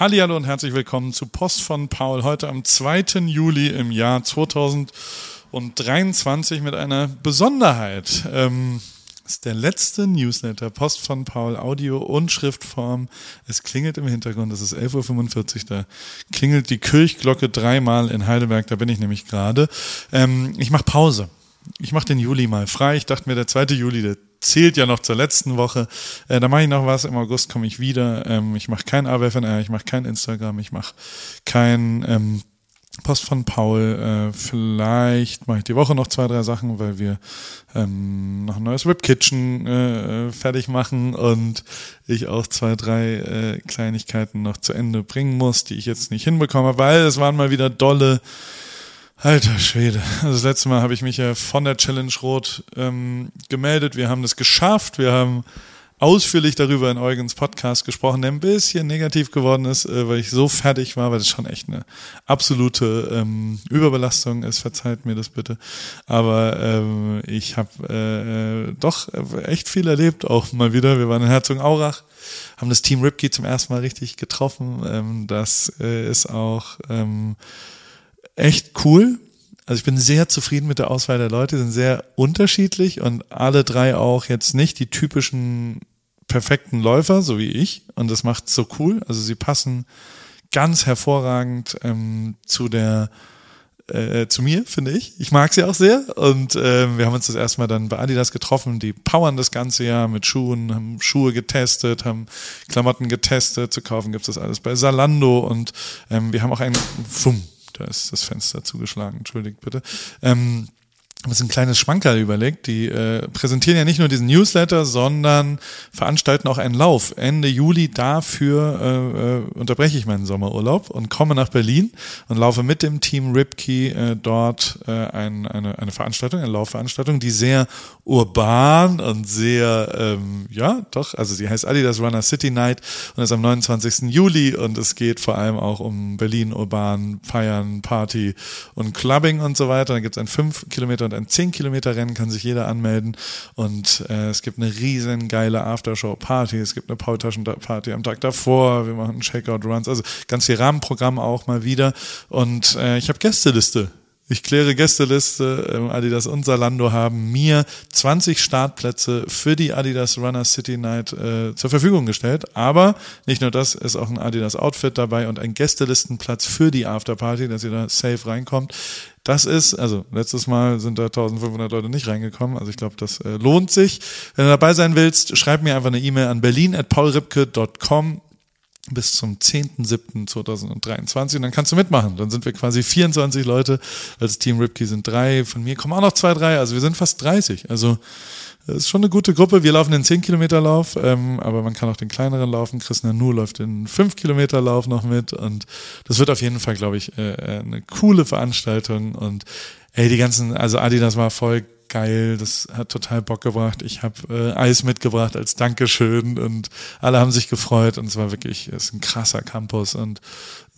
Hallihallo und herzlich willkommen zu Post von Paul. Heute am 2. Juli im Jahr 2023 mit einer Besonderheit. Ähm, ist der letzte Newsletter, Post von Paul, Audio und Schriftform. Es klingelt im Hintergrund, es ist 11.45 Uhr, da klingelt die Kirchglocke dreimal in Heidelberg, da bin ich nämlich gerade. Ähm, ich mache Pause. Ich mache den Juli mal frei. Ich dachte mir, der 2. Juli, der zählt ja noch zur letzten Woche. Äh, da mache ich noch was. Im August komme ich wieder. Ähm, ich mache kein AWFNR, ich mache kein Instagram, ich mache kein ähm, Post von Paul. Äh, vielleicht mache ich die Woche noch zwei, drei Sachen, weil wir ähm, noch ein neues Rip Kitchen äh, fertig machen und ich auch zwei, drei äh, Kleinigkeiten noch zu Ende bringen muss, die ich jetzt nicht hinbekomme, weil es waren mal wieder dolle Alter Schwede. Also das letzte Mal habe ich mich ja von der Challenge Rot ähm, gemeldet. Wir haben das geschafft. Wir haben ausführlich darüber in Eugens Podcast gesprochen, der ein bisschen negativ geworden ist, äh, weil ich so fertig war, weil das schon echt eine absolute ähm, Überbelastung ist. Verzeiht mir das bitte. Aber ähm, ich habe äh, doch echt viel erlebt, auch mal wieder. Wir waren in Herzogenaurach, haben das Team Ripkey zum ersten Mal richtig getroffen. Ähm, das äh, ist auch ähm, echt cool. Also ich bin sehr zufrieden mit der Auswahl der Leute, sind sehr unterschiedlich und alle drei auch jetzt nicht die typischen perfekten Läufer, so wie ich. Und das macht so cool. Also sie passen ganz hervorragend ähm, zu der äh, zu mir, finde ich. Ich mag sie auch sehr. Und äh, wir haben uns das erstmal dann bei Adidas getroffen. Die powern das ganze Jahr mit Schuhen, haben Schuhe getestet, haben Klamotten getestet. Zu kaufen gibt es das alles bei Salando. Und ähm, wir haben auch einen, Fumm, da ist das Fenster zugeschlagen, entschuldigt bitte. Ähm, uns ein kleines Schmankerl überlegt. Die äh, präsentieren ja nicht nur diesen Newsletter, sondern veranstalten auch einen Lauf. Ende Juli dafür äh, äh, unterbreche ich meinen Sommerurlaub und komme nach Berlin und laufe mit dem Team Ripkey äh, dort äh, ein, eine, eine Veranstaltung, eine Laufveranstaltung, die sehr urban und sehr, ähm, ja, doch, also die heißt Adidas Runner City Night und ist am 29. Juli und es geht vor allem auch um Berlin urban, Feiern, Party und Clubbing und so weiter. Dann gibt es ein 5 Kilometer und ein 10 Kilometer Rennen, kann sich jeder anmelden und äh, es gibt eine riesen geile Aftershow-Party, es gibt eine Paultaschen-Party am Tag davor, wir machen Checkout-Runs, also ganz viel Rahmenprogramm auch mal wieder und äh, ich habe Gästeliste ich kläre Gästeliste. Ähm, Adidas und Salando haben mir 20 Startplätze für die Adidas Runner City Night äh, zur Verfügung gestellt. Aber nicht nur das, ist auch ein Adidas Outfit dabei und ein Gästelistenplatz für die Afterparty, dass ihr da safe reinkommt. Das ist, also letztes Mal sind da 1500 Leute nicht reingekommen. Also ich glaube, das äh, lohnt sich. Wenn du dabei sein willst, schreib mir einfach eine E-Mail an berlin.paulripke.com bis zum 10.07.2023 und dann kannst du mitmachen. Dann sind wir quasi 24 Leute. Als Team Ripkey sind drei. Von mir kommen auch noch zwei, drei. Also wir sind fast 30. Also das ist schon eine gute Gruppe. Wir laufen den 10 Kilometer Lauf, ähm, aber man kann auch den kleineren laufen. Chris Nanu läuft den 5 Kilometer Lauf noch mit und das wird auf jeden Fall, glaube ich, äh, äh, eine coole Veranstaltung und ey, die ganzen, also Adidas war voll geil, das hat total Bock gebracht. Ich habe äh, Eis mitgebracht als Dankeschön und alle haben sich gefreut und es war wirklich, es ist ein krasser Campus und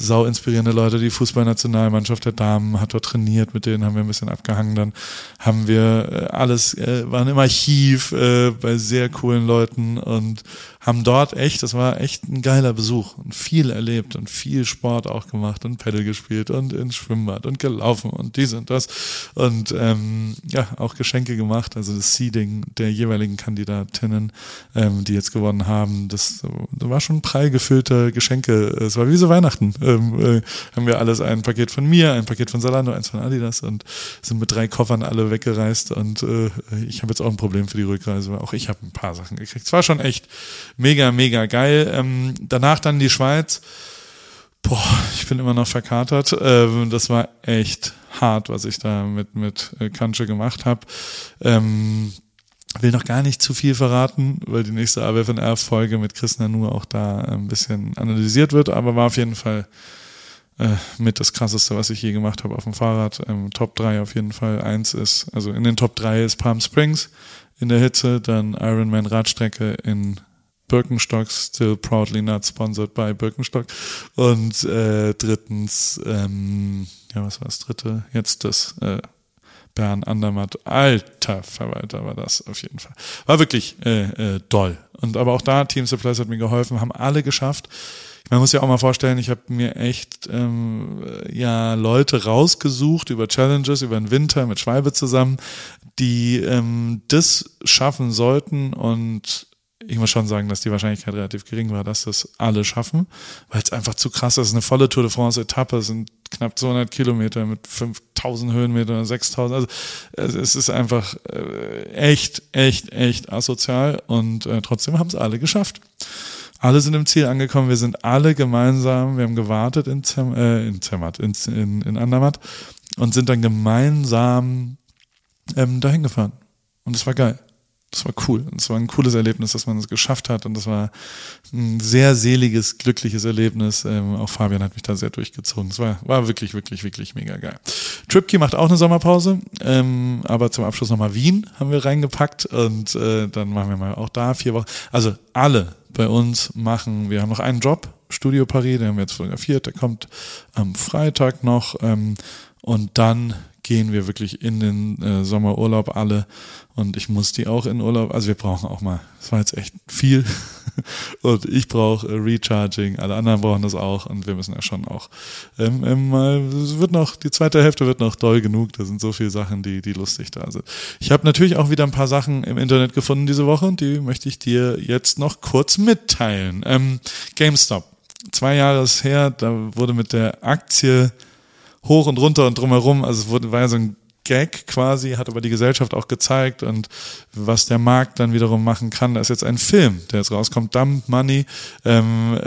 sau inspirierende Leute. Die Fußballnationalmannschaft der Damen hat dort trainiert, mit denen haben wir ein bisschen abgehangen. Dann haben wir äh, alles, äh, waren im Archiv äh, bei sehr coolen Leuten und haben dort echt, das war echt ein geiler Besuch und viel erlebt und viel Sport auch gemacht und Pedal gespielt und ins Schwimmbad und gelaufen und dies und das und ähm, ja, auch Geschenke gemacht, also das Seeding der jeweiligen Kandidatinnen, ähm, die jetzt gewonnen haben, das, das war schon prall gefüllte Geschenke, es war wie so Weihnachten ähm, äh, haben wir alles ein Paket von mir, ein Paket von Salando, eins von Adidas und sind mit drei Koffern alle weggereist und äh, ich habe jetzt auch ein Problem für die Rückreise, weil auch ich habe ein paar Sachen gekriegt. Es war schon echt mega, mega geil. Ähm, danach dann die Schweiz. Boah, ich bin immer noch verkatert. Ähm, das war echt hart, was ich da mit, mit äh, Kanche gemacht habe. Ähm, will noch gar nicht zu viel verraten, weil die nächste AWFNR-Folge mit Chris Nanu auch da ein bisschen analysiert wird, aber war auf jeden Fall äh, mit das krasseste, was ich je gemacht habe auf dem Fahrrad. Ähm, Top 3 auf jeden Fall. Eins ist, also in den Top 3 ist Palm Springs in der Hitze, dann Ironman Radstrecke in Birkenstock, still proudly not sponsored by Birkenstock. Und äh, drittens, ähm, ja, was war das dritte? Jetzt das äh, Bern Andermatt. Alter Verwalter war das auf jeden Fall. War wirklich äh, äh, doll. Und aber auch da, Team Supplies hat mir geholfen, haben alle geschafft. Man muss ja auch mal vorstellen, ich habe mir echt ähm, ja Leute rausgesucht über Challenges, über den Winter mit Schwalbe zusammen, die ähm, das schaffen sollten und ich muss schon sagen, dass die Wahrscheinlichkeit relativ gering war, dass das alle schaffen, weil es einfach zu krass ist. Eine volle Tour de France Etappe sind knapp 200 Kilometer mit 5000 Höhenmetern, 6000. Also es ist einfach äh, echt, echt, echt asozial und äh, trotzdem haben es alle geschafft. Alle sind im Ziel angekommen, wir sind alle gemeinsam, wir haben gewartet in, Zem, äh, in Zermatt, in, in, in Andermatt und sind dann gemeinsam ähm, dahin gefahren. Und es war geil das war cool. Das war ein cooles Erlebnis, dass man es geschafft hat und das war ein sehr seliges, glückliches Erlebnis. Ähm, auch Fabian hat mich da sehr durchgezogen. Es war, war wirklich, wirklich, wirklich mega geil. Tripkey macht auch eine Sommerpause, ähm, aber zum Abschluss nochmal Wien haben wir reingepackt und äh, dann machen wir mal auch da vier Wochen. Also alle bei uns machen, wir haben noch einen Job, Studio Paris, den haben wir jetzt fotografiert, der kommt am Freitag noch ähm, und dann gehen wir wirklich in den äh, Sommerurlaub alle. Und ich muss die auch in Urlaub, also wir brauchen auch mal, das war jetzt echt viel. Und ich brauche äh, Recharging, alle anderen brauchen das auch. Und wir müssen ja schon auch ähm, ähm, es wird noch, die zweite Hälfte wird noch doll genug, da sind so viele Sachen, die, die lustig da sind. Ich habe natürlich auch wieder ein paar Sachen im Internet gefunden diese Woche und die möchte ich dir jetzt noch kurz mitteilen. Ähm, GameStop, zwei Jahre her, da wurde mit der Aktie hoch und runter und drumherum. Also es wurde, war ja so ein Gag quasi, hat aber die Gesellschaft auch gezeigt und was der Markt dann wiederum machen kann. Da ist jetzt ein Film, der jetzt rauskommt, Dumb Money, ähm,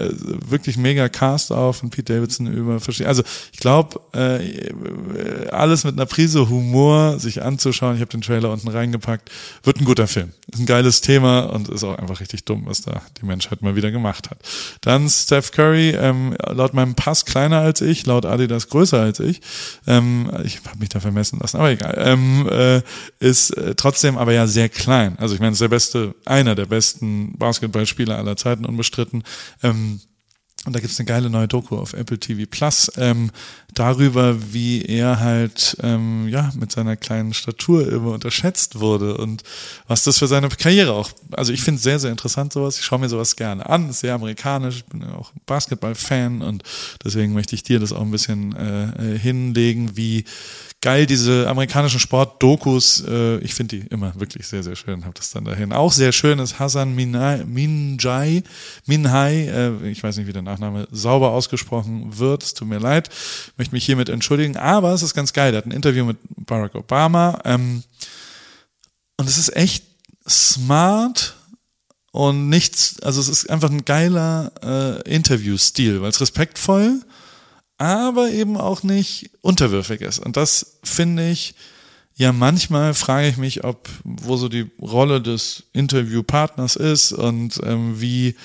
wirklich mega Cast auf und Pete Davidson über verschiedene. Also ich glaube, äh, alles mit einer Prise Humor sich anzuschauen. Ich habe den Trailer unten reingepackt. Wird ein guter Film. Ist ein geiles Thema und ist auch einfach richtig dumm, was da die Menschheit mal wieder gemacht hat. Dann Steph Curry, ähm, laut meinem Pass kleiner als ich, laut Adidas größer als ich. Ähm, ich habe mich da vermessen lassen, aber egal. Ähm, äh, ist äh, trotzdem aber ja sehr klein. Also ich meine, ist der beste, einer der besten Basketballspieler aller Zeiten unbestritten. Ähm, und da gibt's eine geile neue Doku auf Apple TV Plus ähm, darüber, wie er halt ähm, ja mit seiner kleinen Statur immer unterschätzt wurde und was das für seine Karriere auch. Also ich finde sehr, sehr interessant sowas. Ich schaue mir sowas gerne an. Sehr amerikanisch. Ich bin ja auch Basketball-Fan und deswegen möchte ich dir das auch ein bisschen äh, hinlegen, wie geil, diese amerikanischen Sport-Dokus. Äh, ich finde die immer wirklich sehr, sehr schön. Hab das dann dahin. Auch sehr schön ist Hassan Minai, Minjai, Minhai, äh, ich weiß nicht, wie der Nachname sauber ausgesprochen wird. Es tut mir leid. Möchte mich hiermit entschuldigen. Aber es ist ganz geil. Der hat ein Interview mit Barack Obama. Ähm, und es ist echt smart und nichts, also es ist einfach ein geiler äh, Interviewstil, weil es respektvoll aber eben auch nicht unterwürfig ist. Und das finde ich, ja, manchmal frage ich mich, ob, wo so die Rolle des Interviewpartners ist und ähm, wie,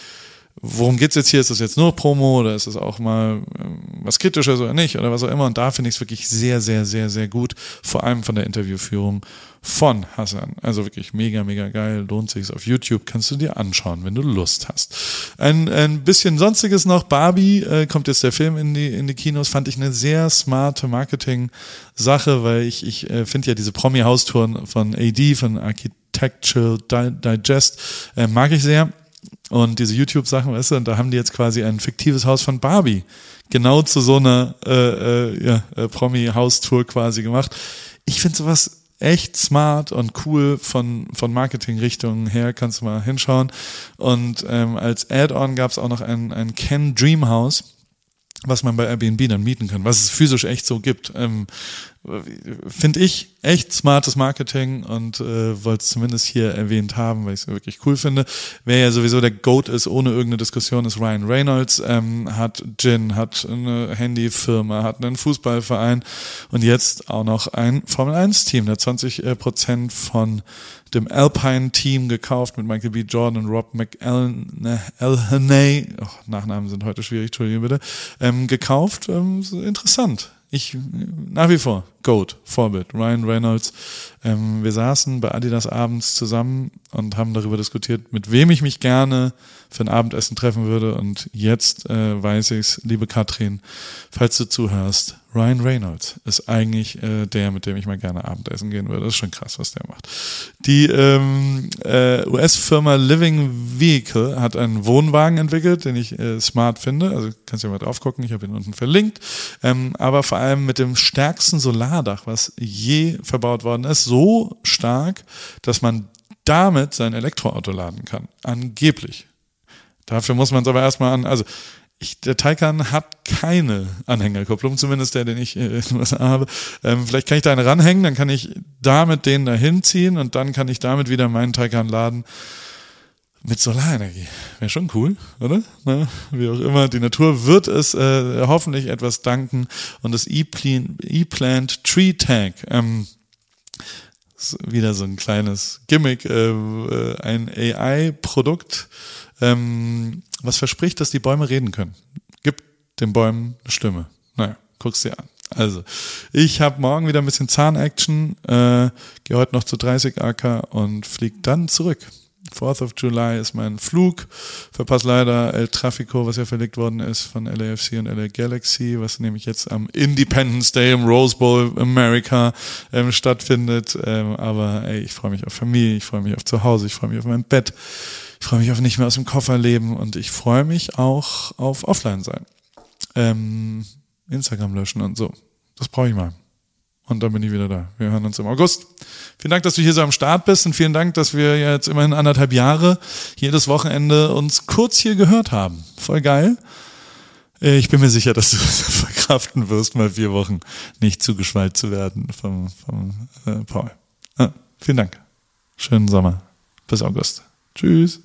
worum geht's jetzt hier? Ist das jetzt nur Promo oder ist es auch mal ähm, was Kritisches oder nicht oder was auch immer? Und da finde ich es wirklich sehr, sehr, sehr, sehr gut, vor allem von der Interviewführung von Hassan. Also wirklich mega, mega geil. Lohnt sich auf YouTube. Kannst du dir anschauen, wenn du Lust hast. Ein, ein bisschen sonstiges noch. Barbie äh, kommt jetzt der Film in die, in die Kinos. Fand ich eine sehr smarte Marketing-Sache, weil ich, ich äh, finde ja diese Promi-Haustouren von AD, von Architectural Digest, äh, mag ich sehr. Und diese YouTube-Sachen, weißt du, und da haben die jetzt quasi ein fiktives Haus von Barbie genau zu so einer äh, äh, ja, äh, Promi-Haustour quasi gemacht. Ich finde sowas echt smart und cool von, von Marketingrichtungen her, kannst du mal hinschauen. Und ähm, als Add-on gab es auch noch ein, ein Ken Dream House was man bei Airbnb dann mieten kann, was es physisch echt so gibt. Ähm, Finde ich echt smartes Marketing und äh, wollte es zumindest hier erwähnt haben, weil ich es wirklich cool finde. Wer ja sowieso der Goat ist, ohne irgendeine Diskussion, ist Ryan Reynolds, ähm, hat Gin, hat eine Handyfirma, hat einen Fußballverein und jetzt auch noch ein Formel-1-Team, der 20 äh, Prozent von dem Alpine-Team gekauft mit Michael B. Jordan und Rob McElhenney, oh, Nachnamen sind heute schwierig, Entschuldigung bitte, ähm, gekauft. Ähm, interessant. Ich, nach wie vor, Goat, Vorbild, Ryan Reynolds. Ähm, wir saßen bei Adidas abends zusammen und haben darüber diskutiert, mit wem ich mich gerne für ein Abendessen treffen würde. Und jetzt äh, weiß ich's, liebe Katrin, falls du zuhörst, Ryan Reynolds ist eigentlich äh, der, mit dem ich mal gerne Abendessen gehen würde. Das ist schon krass, was der macht. Die ähm, äh, US-Firma Living Vehicle hat einen Wohnwagen entwickelt, den ich äh, smart finde. Also kannst du ja mal drauf gucken, ich habe ihn unten verlinkt. Ähm, aber vor allem mit dem stärksten Solardach, was je verbaut worden ist, so stark, dass man damit sein Elektroauto laden kann. Angeblich. Dafür muss man es aber erstmal an, also ich, der Taycan hat keine Anhängerkupplung, zumindest der, den ich äh, habe. Ähm, vielleicht kann ich da eine ranhängen, dann kann ich damit den dahin ziehen und dann kann ich damit wieder meinen Taycan laden mit Solarenergie. Wäre schon cool, oder? Na, wie auch immer, die Natur wird es äh, hoffentlich etwas danken und das E-Plant Tree Tank. Ähm, wieder so ein kleines Gimmick, äh, äh ein AI-Produkt, ähm, was verspricht, dass die Bäume reden können. Gibt den Bäumen eine Stimme. Naja, guck's dir an. Also, ich habe morgen wieder ein bisschen Zahnaction, äh, gehe heute noch zu 30 AK und fliege dann zurück. 4th of July ist mein Flug. Verpasse leider El Trafico, was ja verlegt worden ist von LAFC und LA Galaxy, was nämlich jetzt am Independence Day im Rose Bowl America ähm, stattfindet. Ähm, aber ey, ich freue mich auf Familie, ich freue mich auf Zuhause, ich freue mich auf mein Bett. Ich freue mich auf nicht mehr aus dem Koffer leben und ich freue mich auch auf Offline sein. Ähm, Instagram löschen und so. Das brauche ich mal. Und dann bin ich wieder da. Wir hören uns im August. Vielen Dank, dass du hier so am Start bist und vielen Dank, dass wir jetzt immerhin anderthalb Jahre jedes Wochenende uns kurz hier gehört haben. Voll geil. Ich bin mir sicher, dass du verkraften wirst, mal vier Wochen nicht zugeschwallt zu werden vom, vom äh, Paul. Ja, vielen Dank. Schönen Sommer. Bis August. Tschüss.